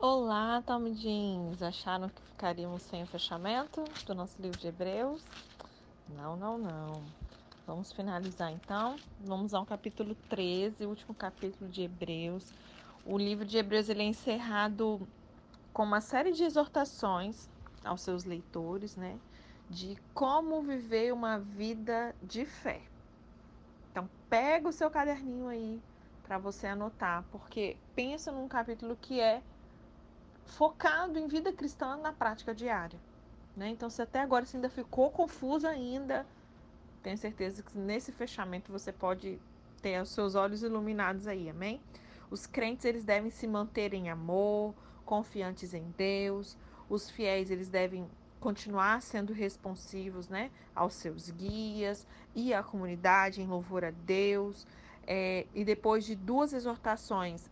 Olá, Talmudins! Acharam que ficaríamos sem o fechamento do nosso livro de Hebreus? Não, não, não. Vamos finalizar então. Vamos ao capítulo 13, o último capítulo de Hebreus. O livro de Hebreus ele é encerrado com uma série de exortações aos seus leitores, né? De como viver uma vida de fé. Então, pega o seu caderninho aí para você anotar, porque pensa num capítulo que é focado em vida cristã na prática diária. Né? Então, se até agora você ainda ficou confuso ainda, tenho certeza que nesse fechamento você pode ter os seus olhos iluminados aí, amém? Os crentes eles devem se manter em amor, confiantes em Deus. Os fiéis eles devem continuar sendo responsivos, né, aos seus guias e à comunidade em louvor a Deus. É, e depois de duas exortações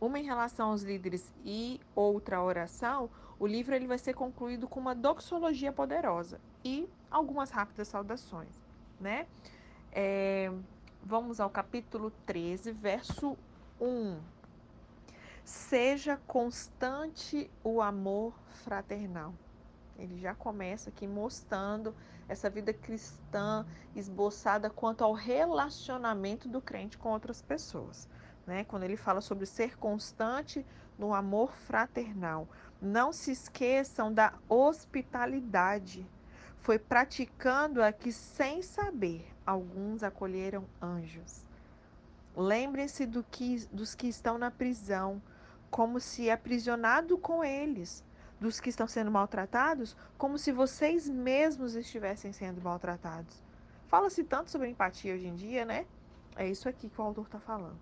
uma em relação aos líderes e outra oração, o livro ele vai ser concluído com uma doxologia poderosa e algumas rápidas saudações, né? É, vamos ao capítulo 13, verso 1. Seja constante o amor fraternal. Ele já começa aqui mostrando essa vida cristã esboçada quanto ao relacionamento do crente com outras pessoas né? Quando ele fala sobre ser constante no amor fraternal. Não se esqueçam da hospitalidade. Foi praticando-a que, sem saber, alguns acolheram anjos. Lembrem-se do que, dos que estão na prisão, como se aprisionado com eles, dos que estão sendo maltratados, como se vocês mesmos estivessem sendo maltratados. Fala-se tanto sobre empatia hoje em dia, né? É isso aqui que o autor está falando.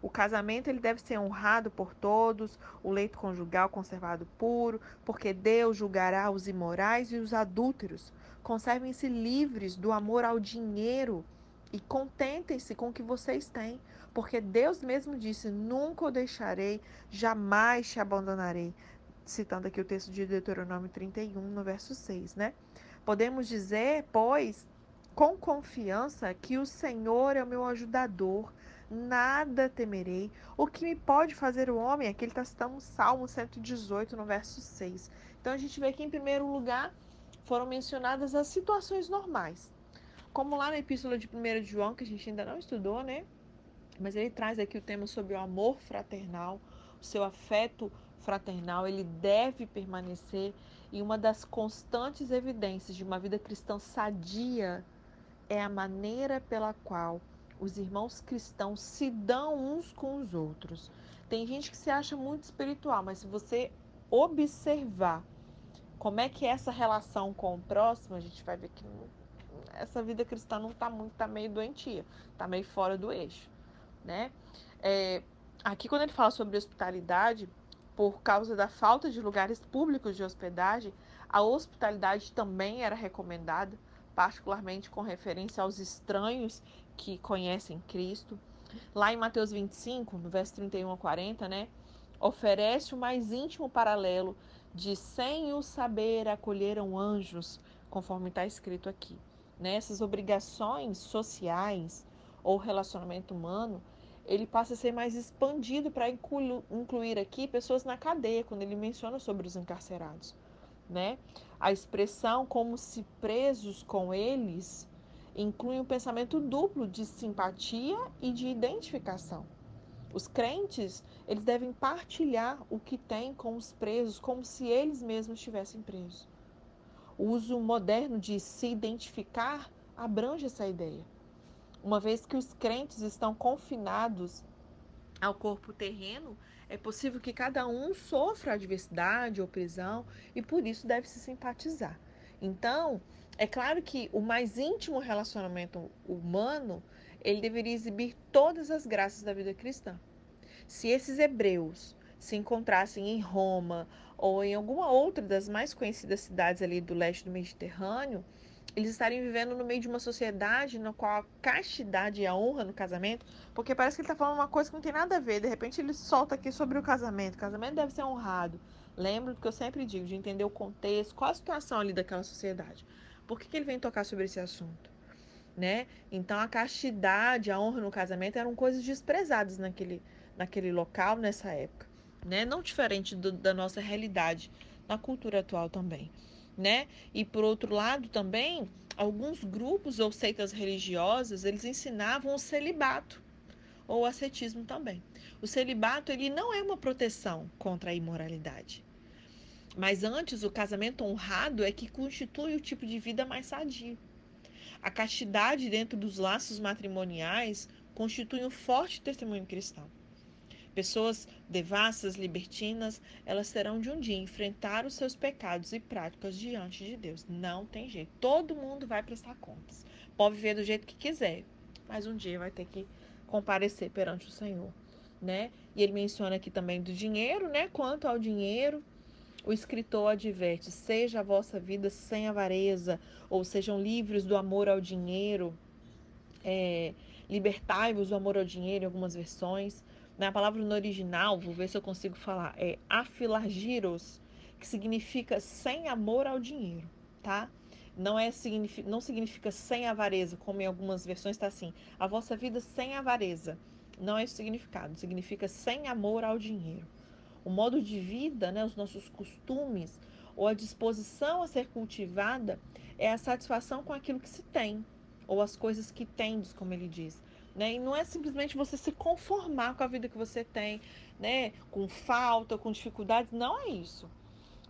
O casamento ele deve ser honrado por todos, o leito conjugal conservado puro, porque Deus julgará os imorais e os adúlteros. Conservem-se livres do amor ao dinheiro e contentem-se com o que vocês têm, porque Deus mesmo disse: Nunca o deixarei, jamais te abandonarei. Citando aqui o texto de Deuteronômio 31, no verso 6, né? Podemos dizer, pois, com confiança, que o Senhor é o meu ajudador nada temerei. O que me pode fazer o homem? Aqui ele está citando o Salmo 118, no verso 6. Então a gente vê que, em primeiro lugar, foram mencionadas as situações normais. Como lá na Epístola de 1 João, que a gente ainda não estudou, né? Mas ele traz aqui o tema sobre o amor fraternal, o seu afeto fraternal, ele deve permanecer. E uma das constantes evidências de uma vida cristã sadia é a maneira pela qual os irmãos cristãos se dão uns com os outros. Tem gente que se acha muito espiritual, mas se você observar como é que é essa relação com o próximo, a gente vai ver que essa vida cristã não está muito, está meio doentia, está meio fora do eixo, né? É, aqui quando ele fala sobre hospitalidade, por causa da falta de lugares públicos de hospedagem, a hospitalidade também era recomendada, particularmente com referência aos estranhos que conhecem Cristo. Lá em Mateus 25, no verso 31 a 40, né? Oferece o mais íntimo paralelo de sem o saber acolheram anjos, conforme está escrito aqui. Nessas né? obrigações sociais ou relacionamento humano, ele passa a ser mais expandido para incluir aqui pessoas na cadeia, quando ele menciona sobre os encarcerados. Né? A expressão como se presos com eles inclui um pensamento duplo de simpatia e de identificação. Os crentes, eles devem partilhar o que têm com os presos, como se eles mesmos estivessem presos. O uso moderno de se identificar abrange essa ideia. Uma vez que os crentes estão confinados ao corpo terreno, é possível que cada um sofra adversidade ou prisão e por isso deve se simpatizar. Então, é claro que o mais íntimo relacionamento humano, ele deveria exibir todas as graças da vida cristã. Se esses hebreus se encontrassem em Roma ou em alguma outra das mais conhecidas cidades ali do leste do Mediterrâneo, eles estariam vivendo no meio de uma sociedade na qual a castidade e a honra no casamento, porque parece que ele está falando uma coisa que não tem nada a ver. De repente ele solta aqui sobre o casamento. O casamento deve ser honrado. Lembro do que eu sempre digo, de entender o contexto, qual a situação ali daquela sociedade. Por que, que ele vem tocar sobre esse assunto? Né? Então a castidade, a honra no casamento eram coisas desprezadas naquele, naquele local, nessa época. né? Não diferente do, da nossa realidade na cultura atual também, né? E por outro lado também, alguns grupos ou seitas religiosas, eles ensinavam o celibato ou o ascetismo também. O celibato, ele não é uma proteção contra a imoralidade. Mas antes, o casamento honrado é que constitui o tipo de vida mais sadio. A castidade dentro dos laços matrimoniais constitui um forte testemunho cristão. Pessoas devassas, libertinas, elas terão de um dia enfrentar os seus pecados e práticas diante de Deus. Não tem jeito. Todo mundo vai prestar contas. Pode viver do jeito que quiser, mas um dia vai ter que comparecer perante o Senhor, né? E ele menciona aqui também do dinheiro, né? Quanto ao dinheiro, o escritor adverte: seja a vossa vida sem avareza, ou sejam livres do amor ao dinheiro. É, Libertai-vos do amor ao dinheiro, em algumas versões. Na palavra no original, vou ver se eu consigo falar, é afilargiros, que significa sem amor ao dinheiro, tá? Não, é, não significa sem avareza, como em algumas versões está assim, a vossa vida sem avareza. Não é esse significado, significa sem amor ao dinheiro. O modo de vida, né, os nossos costumes, ou a disposição a ser cultivada, é a satisfação com aquilo que se tem, ou as coisas que tendes, como ele diz. Né? E não é simplesmente você se conformar com a vida que você tem, né? com falta, com dificuldades, não é isso.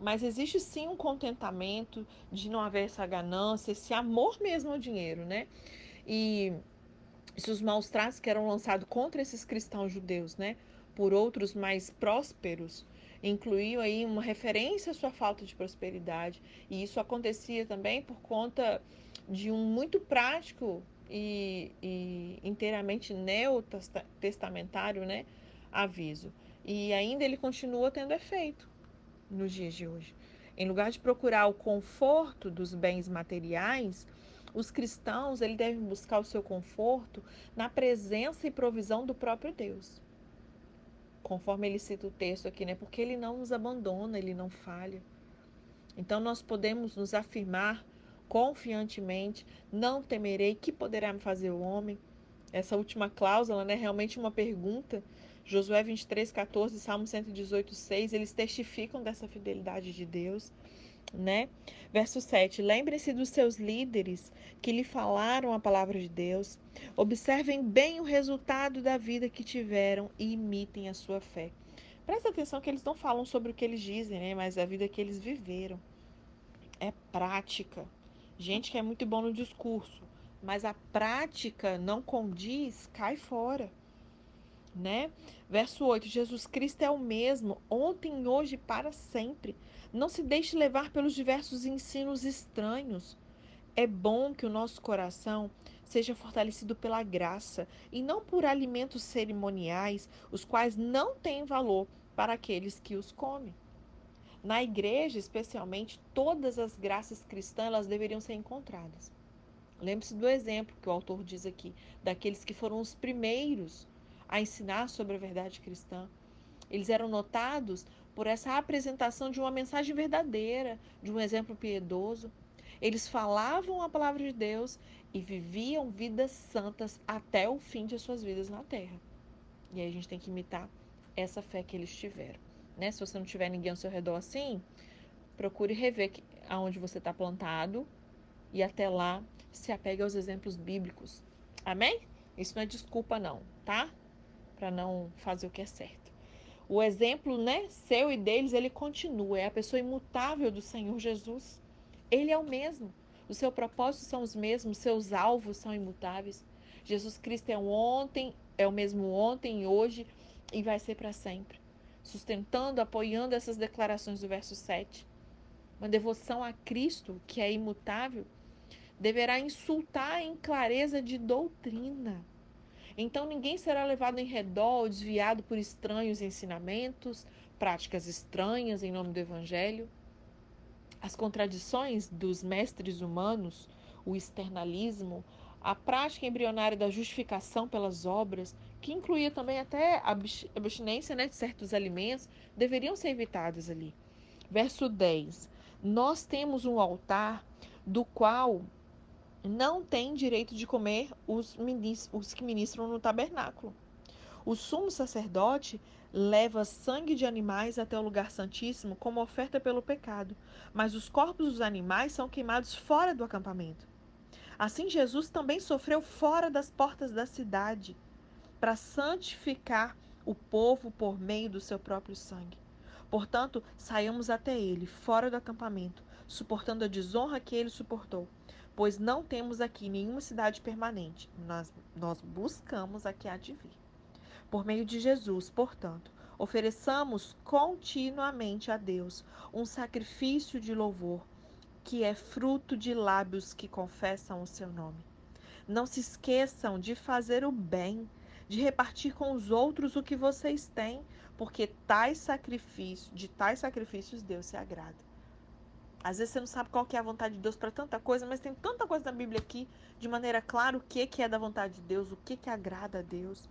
Mas existe sim um contentamento de não haver essa ganância, esse amor mesmo ao dinheiro, né? E se os maus tratos que eram lançados contra esses cristãos judeus, né, por outros mais prósperos, incluíam aí uma referência à sua falta de prosperidade. E isso acontecia também por conta de um muito prático e, e inteiramente neotestamentário né, aviso. E ainda ele continua tendo efeito nos dias de hoje. Em lugar de procurar o conforto dos bens materiais, os cristãos ele devem buscar o seu conforto na presença e provisão do próprio Deus. Conforme ele cita o texto aqui, né? Porque ele não nos abandona, ele não falha. Então nós podemos nos afirmar confiantemente, não temerei, que poderá me fazer o homem? Essa última cláusula, né, realmente uma pergunta. Josué 23, 14, Salmo 118, 6, eles testificam dessa fidelidade de Deus, né? Verso 7, lembrem-se dos seus líderes que lhe falaram a palavra de Deus. Observem bem o resultado da vida que tiveram e imitem a sua fé. Presta atenção que eles não falam sobre o que eles dizem, né? Mas a vida que eles viveram. É prática. Gente que é muito bom no discurso, mas a prática não condiz, cai fora. Né? Verso 8: Jesus Cristo é o mesmo, ontem, hoje e para sempre. Não se deixe levar pelos diversos ensinos estranhos. É bom que o nosso coração seja fortalecido pela graça e não por alimentos cerimoniais, os quais não têm valor para aqueles que os comem. Na igreja, especialmente, todas as graças cristãs elas deveriam ser encontradas. Lembre-se do exemplo que o autor diz aqui, daqueles que foram os primeiros a ensinar sobre a verdade cristã. Eles eram notados por essa apresentação de uma mensagem verdadeira, de um exemplo piedoso. Eles falavam a palavra de Deus e viviam vidas santas até o fim de suas vidas na terra. E aí a gente tem que imitar essa fé que eles tiveram né? Se você não tiver ninguém ao seu redor assim, procure rever aonde você está plantado e até lá se apegue aos exemplos bíblicos. Amém? Isso não é desculpa não, tá? Para não fazer o que é certo. O exemplo, né, seu e deles, ele continua, é a pessoa imutável do Senhor Jesus. Ele é o mesmo. Os seus propósitos são os mesmos, seus alvos são imutáveis. Jesus Cristo é o ontem, é o mesmo ontem, hoje e vai ser para sempre sustentando, apoiando essas declarações do verso 7. Uma devoção a Cristo, que é imutável, deverá insultar em clareza de doutrina. Então ninguém será levado em redor ou desviado por estranhos ensinamentos, práticas estranhas em nome do Evangelho. As contradições dos mestres humanos, o externalismo, a prática embrionária da justificação pelas obras, que incluía também até a abstinência né, de certos alimentos, deveriam ser evitadas ali. Verso 10: Nós temos um altar do qual não tem direito de comer os, os que ministram no tabernáculo. O sumo sacerdote leva sangue de animais até o lugar santíssimo como oferta pelo pecado, mas os corpos dos animais são queimados fora do acampamento. Assim, Jesus também sofreu fora das portas da cidade para santificar o povo por meio do seu próprio sangue. Portanto, saiamos até ele, fora do acampamento, suportando a desonra que ele suportou, pois não temos aqui nenhuma cidade permanente, nós, nós buscamos a que há de vir. Por meio de Jesus, portanto, ofereçamos continuamente a Deus um sacrifício de louvor, que é fruto de lábios que confessam o seu nome. Não se esqueçam de fazer o bem, de repartir com os outros o que vocês têm, porque tais sacrifícios, de tais sacrifícios Deus se agrada. Às vezes você não sabe qual que é a vontade de Deus para tanta coisa, mas tem tanta coisa na Bíblia aqui, de maneira clara o que que é da vontade de Deus, o que que agrada a Deus.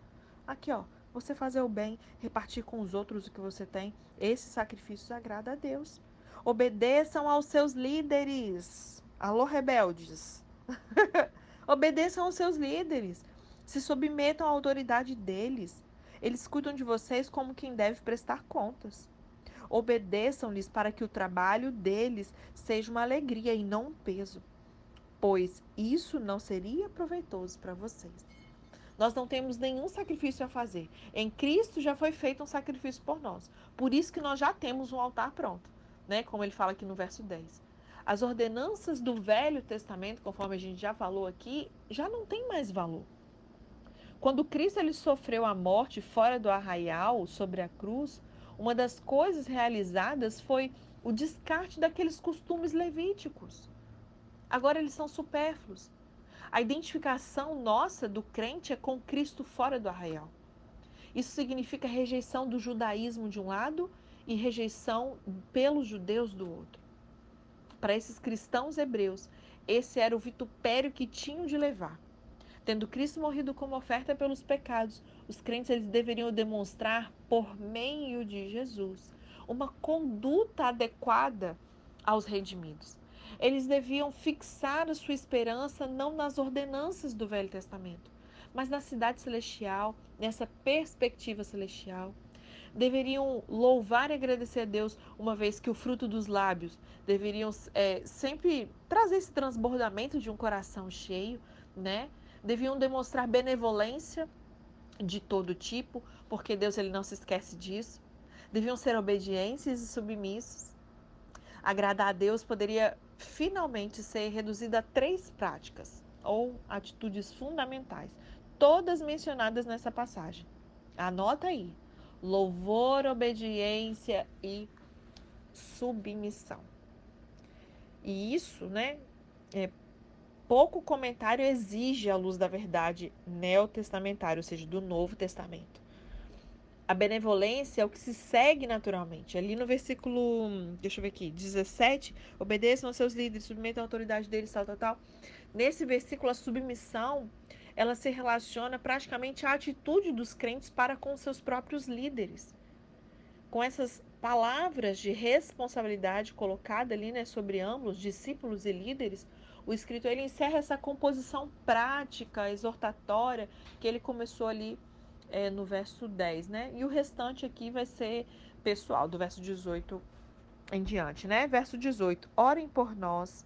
Aqui, ó, você fazer o bem, repartir com os outros o que você tem, esse sacrifício agrada a Deus. Obedeçam aos seus líderes. Alô, rebeldes. Obedeçam aos seus líderes. Se submetam à autoridade deles. Eles cuidam de vocês como quem deve prestar contas. Obedeçam-lhes para que o trabalho deles seja uma alegria e não um peso, pois isso não seria proveitoso para vocês. Nós não temos nenhum sacrifício a fazer. Em Cristo já foi feito um sacrifício por nós. Por isso que nós já temos um altar pronto, né? Como ele fala aqui no verso 10. As ordenanças do Velho Testamento, conforme a gente já falou aqui, já não tem mais valor. Quando Cristo ele sofreu a morte fora do arraial, sobre a cruz, uma das coisas realizadas foi o descarte daqueles costumes levíticos. Agora eles são supérfluos. A identificação nossa do crente é com Cristo fora do arraial. Isso significa rejeição do judaísmo de um lado e rejeição pelos judeus do outro. Para esses cristãos hebreus, esse era o vitupério que tinham de levar. Tendo Cristo morrido como oferta pelos pecados, os crentes eles deveriam demonstrar, por meio de Jesus, uma conduta adequada aos redimidos. Eles deviam fixar a sua esperança não nas ordenanças do Velho Testamento, mas na cidade celestial, nessa perspectiva celestial. Deveriam louvar e agradecer a Deus, uma vez que o fruto dos lábios deveriam é, sempre trazer esse transbordamento de um coração cheio, né? deviam demonstrar benevolência de todo tipo, porque Deus ele não se esquece disso. Deviam ser obedientes e submissos. Agradar a Deus poderia finalmente ser reduzido a três práticas ou atitudes fundamentais, todas mencionadas nessa passagem. Anota aí: louvor, obediência e submissão. E isso, né, é, pouco comentário exige a luz da verdade neotestamentária, ou seja, do Novo Testamento. A benevolência é o que se segue naturalmente. Ali no versículo, deixa eu ver aqui, 17, obedeçam aos seus líderes, submetam a autoridade deles, tal, tal, tal. Nesse versículo, a submissão, ela se relaciona praticamente à atitude dos crentes para com seus próprios líderes. Com essas palavras de responsabilidade colocada ali, né, sobre ambos, discípulos e líderes, o escritor ele encerra essa composição prática, exortatória, que ele começou ali é, no verso 10, né? E o restante aqui vai ser pessoal, do verso 18 em diante, né? Verso 18: Orem por nós.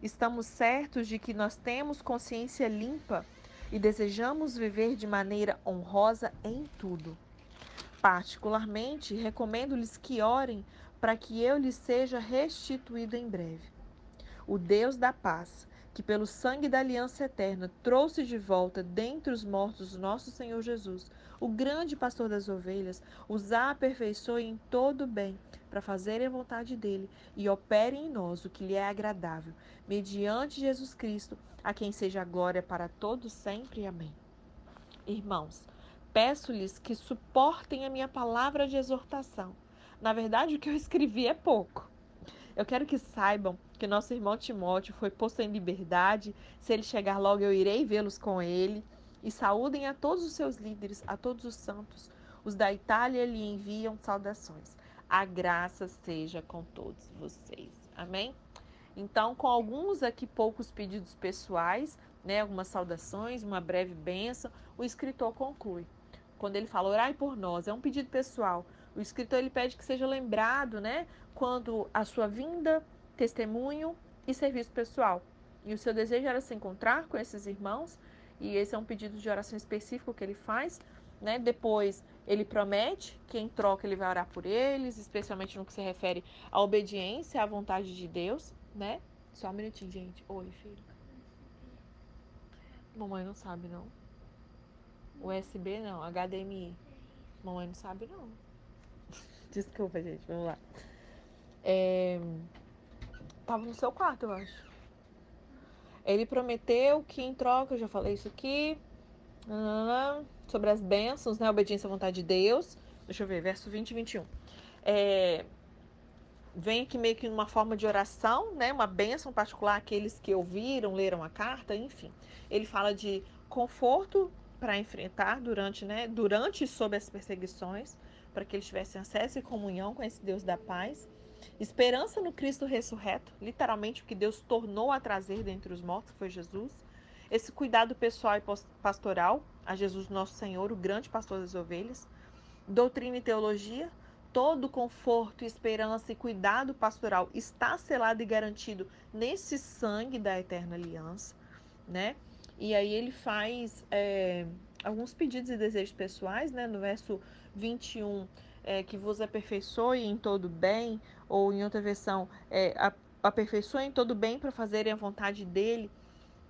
Estamos certos de que nós temos consciência limpa e desejamos viver de maneira honrosa em tudo. Particularmente, recomendo-lhes que orem para que eu lhes seja restituído em breve o Deus da paz, que pelo sangue da aliança eterna trouxe de volta dentre os mortos nosso Senhor Jesus, o grande pastor das ovelhas, os aperfeiçoe em todo o bem, para fazerem a vontade dele e operem em nós o que lhe é agradável, mediante Jesus Cristo, a quem seja a glória para todos sempre. Amém. Irmãos, peço-lhes que suportem a minha palavra de exortação. Na verdade, o que eu escrevi é pouco. Eu quero que saibam que nosso irmão Timóteo foi posto em liberdade. Se ele chegar logo, eu irei vê-los com ele. E saúdem a todos os seus líderes, a todos os santos. Os da Itália lhe enviam saudações. A graça seja com todos vocês. Amém? Então, com alguns aqui poucos pedidos pessoais, né, algumas saudações, uma breve bênção, o escritor conclui. quando ele fala orai por nós, é um pedido pessoal. O escritor ele pede que seja lembrado, né, quando a sua vinda, testemunho e serviço pessoal. E o seu desejo era se encontrar com esses irmãos, e esse é um pedido de oração específico que ele faz, né? Depois ele promete que em troca ele vai orar por eles, especialmente no que se refere à obediência à vontade de Deus, né? Só um minutinho, gente. Oi, filho. Mamãe não sabe, não. USB não, HDMI. Mamãe não sabe, não. Desculpa, gente, vamos lá. É... Tava no seu quarto, eu acho. Ele prometeu que em troca, eu já falei isso aqui, sobre as bênçãos, né? Obediência à vontade de Deus. Deixa eu ver, verso 20 e 21. É, vem aqui meio que numa forma de oração, né? Uma bênção particular àqueles que ouviram, leram a carta, enfim. Ele fala de conforto para enfrentar durante, né? Durante e sob as perseguições, para que eles tivessem acesso e comunhão com esse Deus da paz. Esperança no Cristo ressurreto, literalmente o que Deus tornou a trazer dentre os mortos foi Jesus. Esse cuidado pessoal e pastoral a Jesus nosso Senhor, o grande pastor das ovelhas. Doutrina e teologia, todo conforto, esperança e cuidado pastoral está selado e garantido nesse sangue da eterna aliança, né? E aí ele faz é, alguns pedidos e desejos pessoais, né? No verso 21, é, que vos aperfeiçoe em todo bem, ou em outra versão, é, aperfeiçoe em todo bem para fazerem a vontade dele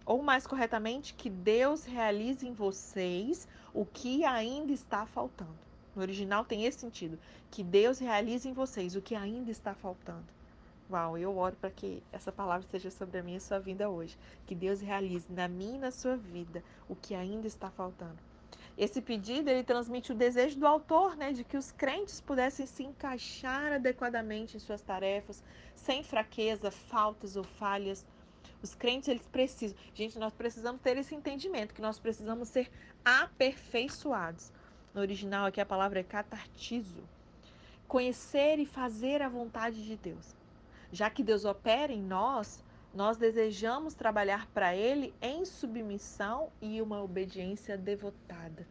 ou mais corretamente, que Deus realize em vocês o que ainda está faltando. No original tem esse sentido, que Deus realize em vocês o que ainda está faltando. Uau, eu oro para que essa palavra seja sobre a minha e sua vida hoje. Que Deus realize na minha e na sua vida o que ainda está faltando. Esse pedido ele transmite o desejo do autor, né, de que os crentes pudessem se encaixar adequadamente em suas tarefas, sem fraqueza, faltas ou falhas, os crentes, eles precisam. Gente, nós precisamos ter esse entendimento, que nós precisamos ser aperfeiçoados. No original aqui a palavra é catartizo. Conhecer e fazer a vontade de Deus. Já que Deus opera em nós, nós desejamos trabalhar para Ele em submissão e uma obediência devotada.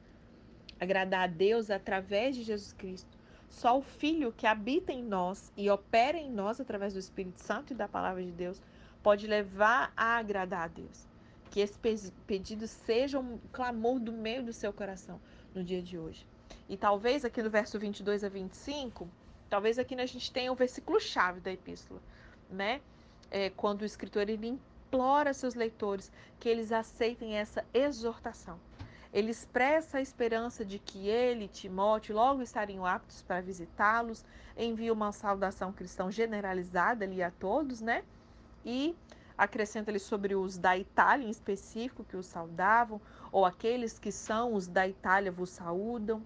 Agradar a Deus através de Jesus Cristo. Só o Filho que habita em nós e opera em nós através do Espírito Santo e da palavra de Deus pode levar a agradar a Deus. Que esse pedido seja um clamor do meio do seu coração no dia de hoje. E talvez aqui no verso 22 a 25, talvez aqui a gente tenha o versículo chave da epístola, né? É, quando o escritor ele implora seus leitores que eles aceitem essa exortação. Ele expressa a esperança de que ele, Timóteo, logo estariam aptos para visitá-los, envia uma saudação cristã generalizada ali a todos, né? e acrescenta ali sobre os da Itália em específico que os saudavam, ou aqueles que são os da Itália vos saúdam.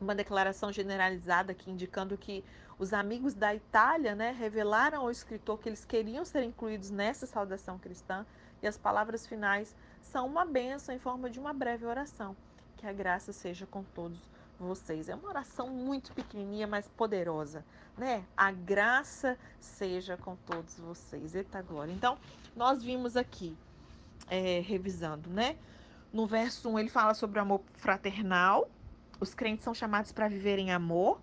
Uma declaração generalizada aqui indicando que os amigos da Itália né, revelaram ao escritor que eles queriam ser incluídos nessa saudação cristã, e as palavras finais são uma bênção em forma de uma breve oração. Que a graça seja com todos vocês. É uma oração muito pequenininha, mas poderosa, né? A graça seja com todos vocês. Eita glória. Então, nós vimos aqui, é, revisando, né? No verso 1 ele fala sobre o amor fraternal. Os crentes são chamados para viver em amor.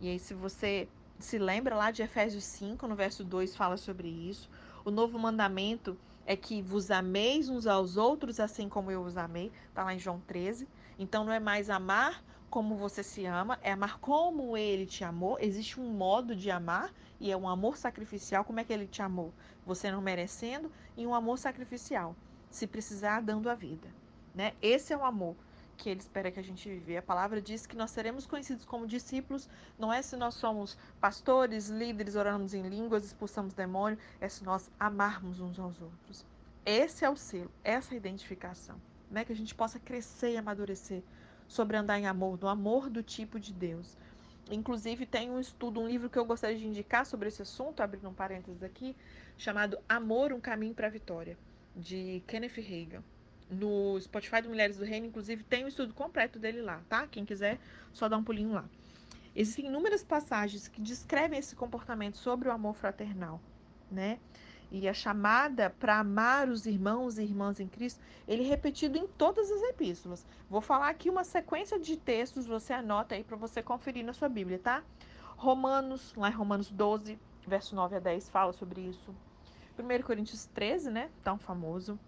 E aí, se você se lembra lá de Efésios 5, no verso 2 fala sobre isso. O novo mandamento é que vos ameis uns aos outros, assim como eu os amei. Está lá em João 13. Então, não é mais amar como você se ama, é amar como ele te amou. Existe um modo de amar e é um amor sacrificial. Como é que ele te amou? Você não merecendo e um amor sacrificial, se precisar dando a vida, né? Esse é o amor que ele espera que a gente vive. A palavra diz que nós seremos conhecidos como discípulos, não é se nós somos pastores, líderes, oramos em línguas, expulsamos demônio, é se nós amarmos uns aos outros. Esse é o selo, essa é identificação, né? Que a gente possa crescer e amadurecer sobre andar em amor, do amor do tipo de Deus. Inclusive, tem um estudo, um livro que eu gostaria de indicar sobre esse assunto, abrindo um parênteses aqui, chamado Amor, um Caminho para a Vitória, de Kenneth Reagan. No Spotify do Mulheres do Reino, inclusive, tem o estudo completo dele lá, tá? Quem quiser, só dá um pulinho lá. Existem inúmeras passagens que descrevem esse comportamento sobre o amor fraternal, né? e a chamada para amar os irmãos e irmãs em Cristo, ele é repetido em todas as epístolas. Vou falar aqui uma sequência de textos, você anota aí para você conferir na sua Bíblia, tá? Romanos, lá em Romanos 12, verso 9 a 10, fala sobre isso. 1 Coríntios 13, né? Tão famoso.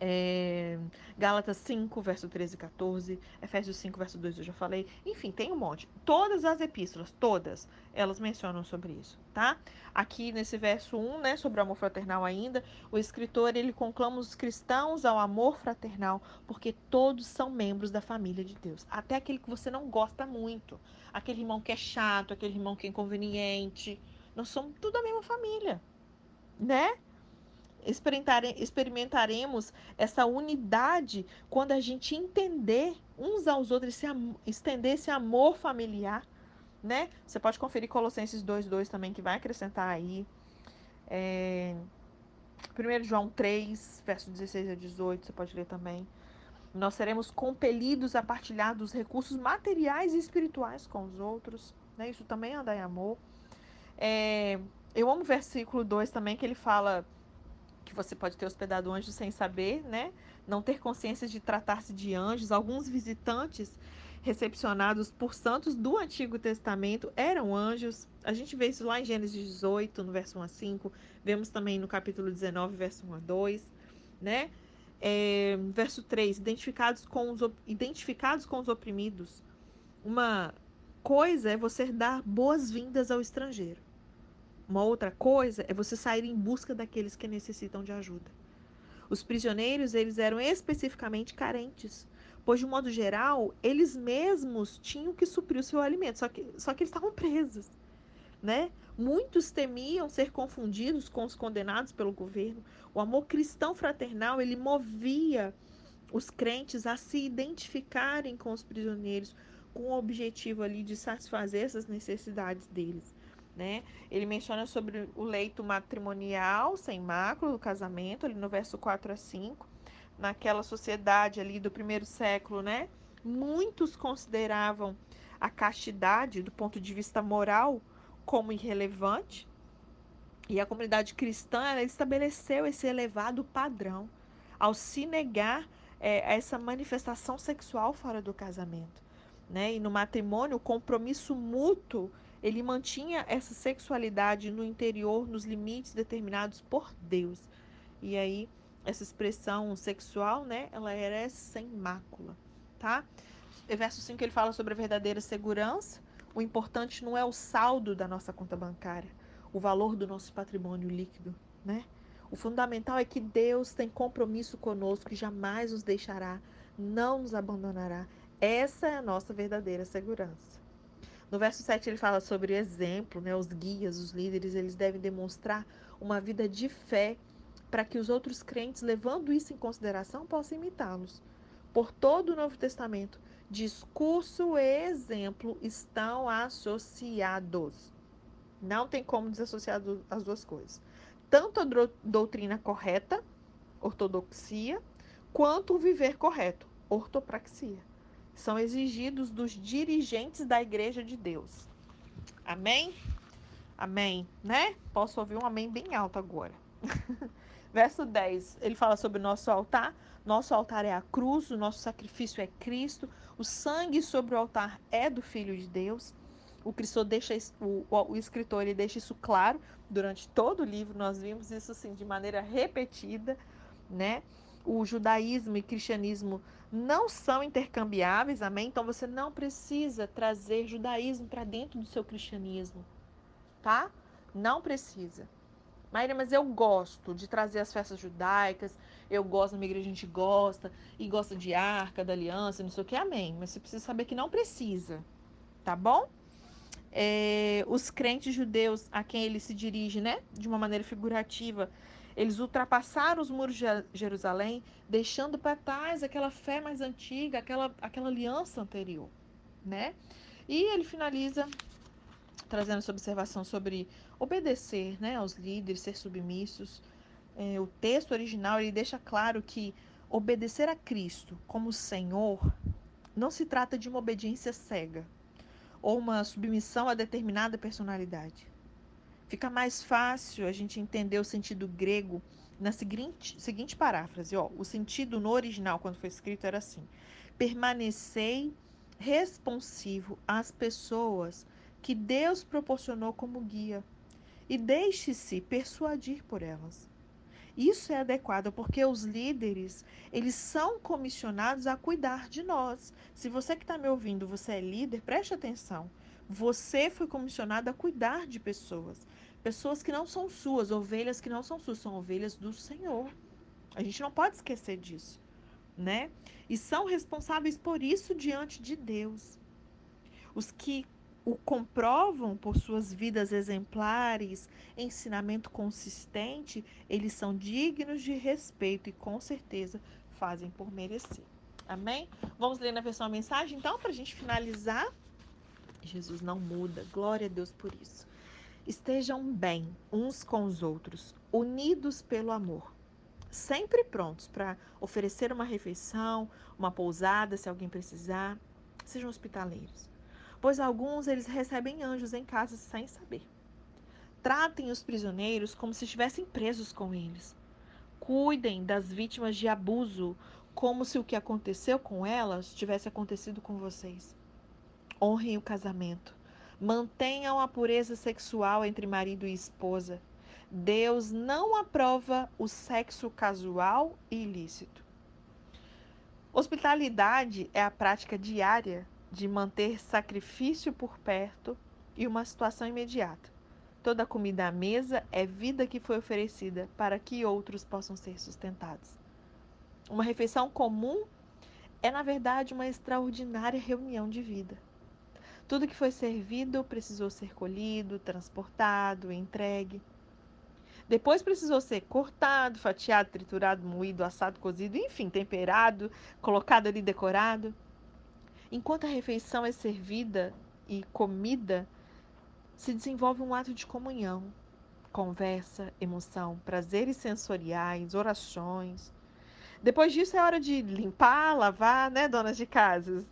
É, Gálatas 5, verso 13 e 14, Efésios 5, verso 2, eu já falei. Enfim, tem um monte. Todas as epístolas, todas, elas mencionam sobre isso, tá? Aqui nesse verso 1, né, sobre o amor fraternal ainda, o escritor, ele conclama os cristãos ao amor fraternal, porque todos são membros da família de Deus. Até aquele que você não gosta muito, aquele irmão que é chato, aquele irmão que é inconveniente. Nós somos tudo a mesma família, né? Experimentaremos essa unidade quando a gente entender uns aos outros, esse estender esse amor familiar, né? Você pode conferir Colossenses 2,2 também, que vai acrescentar aí. É... 1 João 3, verso 16 a 18, você pode ler também. Nós seremos compelidos a partilhar dos recursos materiais e espirituais com os outros. Né? Isso também andar em amor. É... Eu amo o versículo 2 também, que ele fala que você pode ter hospedado anjos sem saber, né? Não ter consciência de tratar-se de anjos. Alguns visitantes recepcionados por santos do Antigo Testamento eram anjos. A gente vê isso lá em Gênesis 18, no verso 1 a 5. Vemos também no capítulo 19, verso 1 a 2, né? É, verso 3, identificados com, os, identificados com os oprimidos. Uma coisa é você dar boas-vindas ao estrangeiro. Uma outra coisa é você sair em busca daqueles que necessitam de ajuda. Os prisioneiros, eles eram especificamente carentes, pois de modo geral, eles mesmos tinham que suprir o seu alimento, só que, só que eles estavam presos, né? Muitos temiam ser confundidos com os condenados pelo governo. O amor cristão fraternal, ele movia os crentes a se identificarem com os prisioneiros com o objetivo ali de satisfazer essas necessidades deles né? Ele menciona sobre o leito matrimonial sem mácula do casamento, ali no verso 4 a 5. Naquela sociedade ali do primeiro século, né? Muitos consideravam a castidade, do ponto de vista moral, como irrelevante. E a comunidade cristã estabeleceu esse elevado padrão ao se negar é, essa manifestação sexual fora do casamento. Né? E no matrimônio, o compromisso mútuo ele mantinha essa sexualidade no interior, nos limites determinados por Deus. E aí, essa expressão sexual, né, ela era sem mácula, tá? verso 5 ele fala sobre a verdadeira segurança. O importante não é o saldo da nossa conta bancária, o valor do nosso patrimônio líquido, né? O fundamental é que Deus tem compromisso conosco e jamais nos deixará, não nos abandonará. Essa é a nossa verdadeira segurança. No verso 7 ele fala sobre exemplo, né? Os guias, os líderes, eles devem demonstrar uma vida de fé para que os outros crentes, levando isso em consideração, possam imitá-los. Por todo o Novo Testamento, discurso e exemplo estão associados. Não tem como desassociar as duas coisas. Tanto a doutrina correta, ortodoxia, quanto o viver correto, ortopraxia são exigidos dos dirigentes da igreja de Deus. Amém? Amém, né? Posso ouvir um amém bem alto agora. Verso 10, ele fala sobre o nosso altar. Nosso altar é a cruz, o nosso sacrifício é Cristo, o sangue sobre o altar é do Filho de Deus. O Cristo deixa o, o, escritor ele deixa isso claro durante todo o livro. Nós vimos isso assim de maneira repetida, né? o judaísmo e cristianismo não são intercambiáveis, amém? Então você não precisa trazer judaísmo para dentro do seu cristianismo, tá? Não precisa. Maíra, mas eu gosto de trazer as festas judaicas, eu gosto, na minha igreja a gente gosta, e gosta de arca, da aliança, não sei o que, amém. Mas você precisa saber que não precisa, tá bom? É, os crentes judeus a quem ele se dirige, né, de uma maneira figurativa, eles ultrapassaram os muros de Jerusalém, deixando para trás aquela fé mais antiga, aquela, aquela aliança anterior, né? E ele finaliza trazendo essa observação sobre obedecer, né, aos líderes, ser submissos. É, o texto original ele deixa claro que obedecer a Cristo como Senhor não se trata de uma obediência cega ou uma submissão a determinada personalidade Fica mais fácil a gente entender o sentido grego na seguinte, seguinte paráfrase. Ó, o sentido no original, quando foi escrito, era assim: permanecei responsivo às pessoas que Deus proporcionou como guia e deixe-se persuadir por elas. Isso é adequado porque os líderes, eles são comissionados a cuidar de nós. Se você que está me ouvindo, você é líder, preste atenção. Você foi comissionado a cuidar de pessoas. Pessoas que não são suas, ovelhas que não são suas, são ovelhas do Senhor. A gente não pode esquecer disso, né? E são responsáveis por isso diante de Deus. Os que o comprovam por suas vidas exemplares, ensinamento consistente, eles são dignos de respeito e com certeza fazem por merecer. Amém? Vamos ler na versão a mensagem então para a gente finalizar. Jesus não muda, glória a Deus por isso. Estejam bem uns com os outros, unidos pelo amor, sempre prontos para oferecer uma refeição, uma pousada se alguém precisar. Sejam hospitaleiros, pois alguns eles recebem anjos em casa sem saber. Tratem os prisioneiros como se estivessem presos com eles. Cuidem das vítimas de abuso como se o que aconteceu com elas tivesse acontecido com vocês. Honrem o casamento. Mantenham a pureza sexual entre marido e esposa. Deus não aprova o sexo casual e ilícito. Hospitalidade é a prática diária de manter sacrifício por perto e uma situação imediata. Toda comida à mesa é vida que foi oferecida para que outros possam ser sustentados. Uma refeição comum é, na verdade, uma extraordinária reunião de vida. Tudo que foi servido precisou ser colhido, transportado, entregue. Depois precisou ser cortado, fatiado, triturado, moído, assado, cozido, enfim, temperado, colocado ali decorado. Enquanto a refeição é servida e comida, se desenvolve um ato de comunhão, conversa, emoção, prazeres sensoriais, orações. Depois disso é hora de limpar, lavar, né, donas de casas?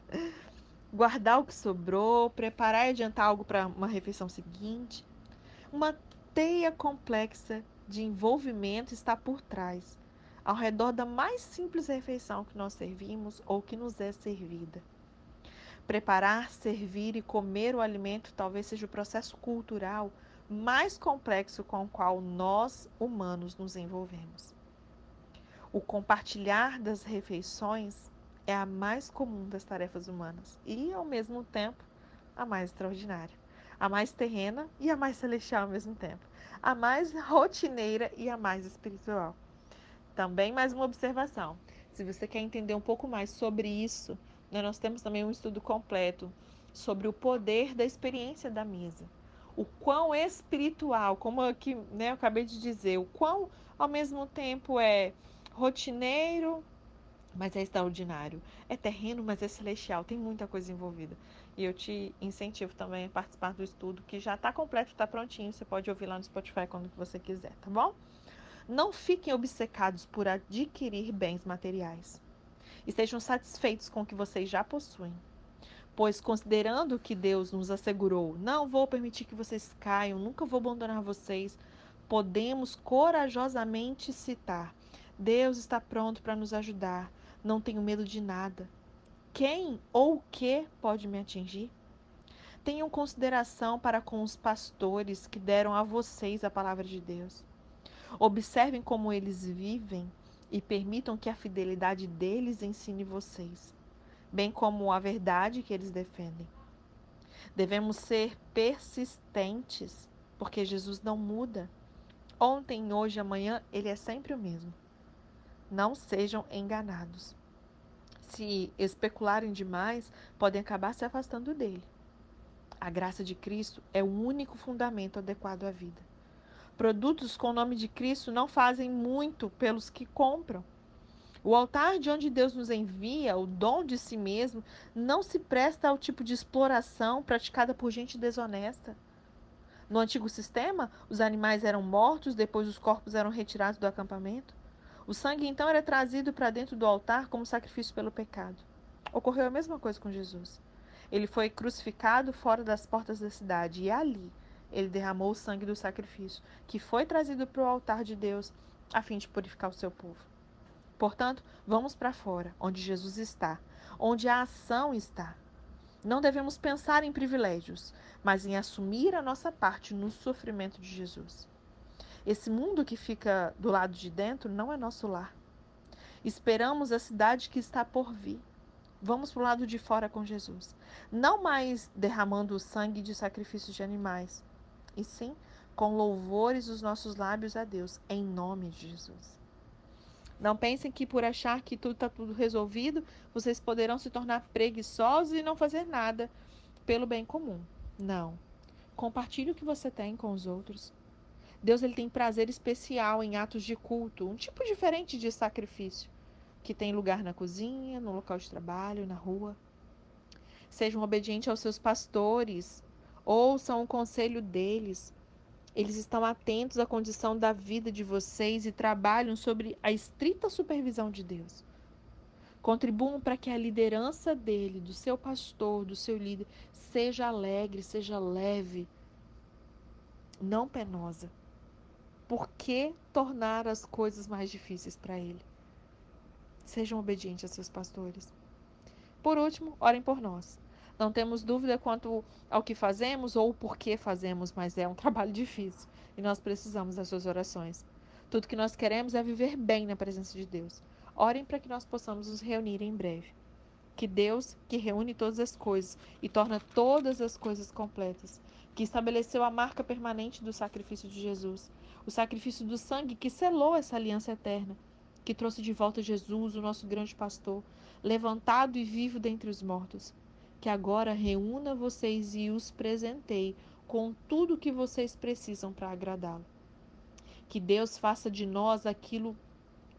Guardar o que sobrou, preparar e adiantar algo para uma refeição seguinte. Uma teia complexa de envolvimento está por trás, ao redor da mais simples refeição que nós servimos ou que nos é servida. Preparar, servir e comer o alimento talvez seja o processo cultural mais complexo com o qual nós, humanos, nos envolvemos. O compartilhar das refeições é a mais comum das tarefas humanas e, ao mesmo tempo, a mais extraordinária, a mais terrena e a mais celestial ao mesmo tempo, a mais rotineira e a mais espiritual. Também mais uma observação. Se você quer entender um pouco mais sobre isso, né, nós temos também um estudo completo sobre o poder da experiência da mesa. O quão espiritual, como aqui, né, eu acabei de dizer, o quão ao mesmo tempo é rotineiro, mas é extraordinário. É terreno, mas é celestial. Tem muita coisa envolvida. E eu te incentivo também a participar do estudo, que já está completo, está prontinho. Você pode ouvir lá no Spotify quando você quiser, tá bom? Não fiquem obcecados por adquirir bens materiais. Estejam satisfeitos com o que vocês já possuem. Pois, considerando que Deus nos assegurou, não vou permitir que vocês caiam, nunca vou abandonar vocês, podemos corajosamente citar: Deus está pronto para nos ajudar não tenho medo de nada. Quem ou o que pode me atingir? Tenham consideração para com os pastores que deram a vocês a palavra de Deus. Observem como eles vivem e permitam que a fidelidade deles ensine vocês, bem como a verdade que eles defendem. Devemos ser persistentes, porque Jesus não muda. Ontem, hoje, amanhã, ele é sempre o mesmo. Não sejam enganados. Se especularem demais, podem acabar se afastando dele. A graça de Cristo é o único fundamento adequado à vida. Produtos com o nome de Cristo não fazem muito pelos que compram. O altar de onde Deus nos envia, o dom de si mesmo, não se presta ao tipo de exploração praticada por gente desonesta. No antigo sistema, os animais eram mortos, depois os corpos eram retirados do acampamento. O sangue então era trazido para dentro do altar como sacrifício pelo pecado. Ocorreu a mesma coisa com Jesus. Ele foi crucificado fora das portas da cidade e ali ele derramou o sangue do sacrifício, que foi trazido para o altar de Deus, a fim de purificar o seu povo. Portanto, vamos para fora, onde Jesus está, onde a ação está. Não devemos pensar em privilégios, mas em assumir a nossa parte no sofrimento de Jesus. Esse mundo que fica do lado de dentro não é nosso lar. Esperamos a cidade que está por vir. Vamos para o lado de fora com Jesus. Não mais derramando o sangue de sacrifícios de animais, e sim com louvores dos nossos lábios a Deus, em nome de Jesus. Não pensem que por achar que tudo está tudo resolvido, vocês poderão se tornar preguiçosos e não fazer nada pelo bem comum. Não. Compartilhe o que você tem com os outros. Deus ele tem prazer especial em atos de culto, um tipo diferente de sacrifício, que tem lugar na cozinha, no local de trabalho, na rua. Sejam obedientes aos seus pastores, ouçam o conselho deles. Eles estão atentos à condição da vida de vocês e trabalham sobre a estrita supervisão de Deus. Contribuam para que a liderança dele, do seu pastor, do seu líder, seja alegre, seja leve, não penosa. Por que tornar as coisas mais difíceis para ele? Sejam obedientes a seus pastores. Por último, orem por nós. Não temos dúvida quanto ao que fazemos ou o porquê fazemos, mas é um trabalho difícil e nós precisamos das suas orações. Tudo que nós queremos é viver bem na presença de Deus. Orem para que nós possamos nos reunir em breve. Que Deus, que reúne todas as coisas e torna todas as coisas completas, que estabeleceu a marca permanente do sacrifício de Jesus, o sacrifício do sangue que selou essa aliança eterna, que trouxe de volta Jesus, o nosso grande pastor, levantado e vivo dentre os mortos, que agora reúna vocês e os presenteie com tudo o que vocês precisam para agradá-lo. Que Deus faça de nós aquilo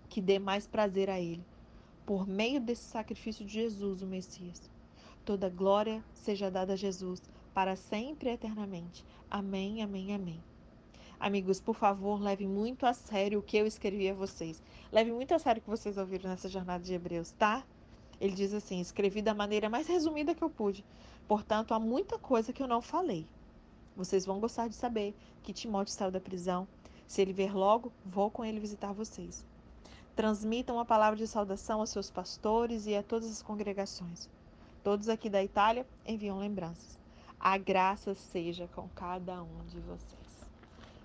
que dê mais prazer a Ele, por meio desse sacrifício de Jesus, o Messias. Toda glória seja dada a Jesus para sempre e eternamente. Amém, amém, amém. Amigos, por favor, levem muito a sério o que eu escrevi a vocês. Levem muito a sério o que vocês ouviram nessa jornada de Hebreus, tá? Ele diz assim: escrevi da maneira mais resumida que eu pude. Portanto, há muita coisa que eu não falei. Vocês vão gostar de saber que Timóteo saiu da prisão. Se ele ver logo, vou com ele visitar vocês. Transmitam a palavra de saudação aos seus pastores e a todas as congregações. Todos aqui da Itália enviam lembranças. A graça seja com cada um de vocês.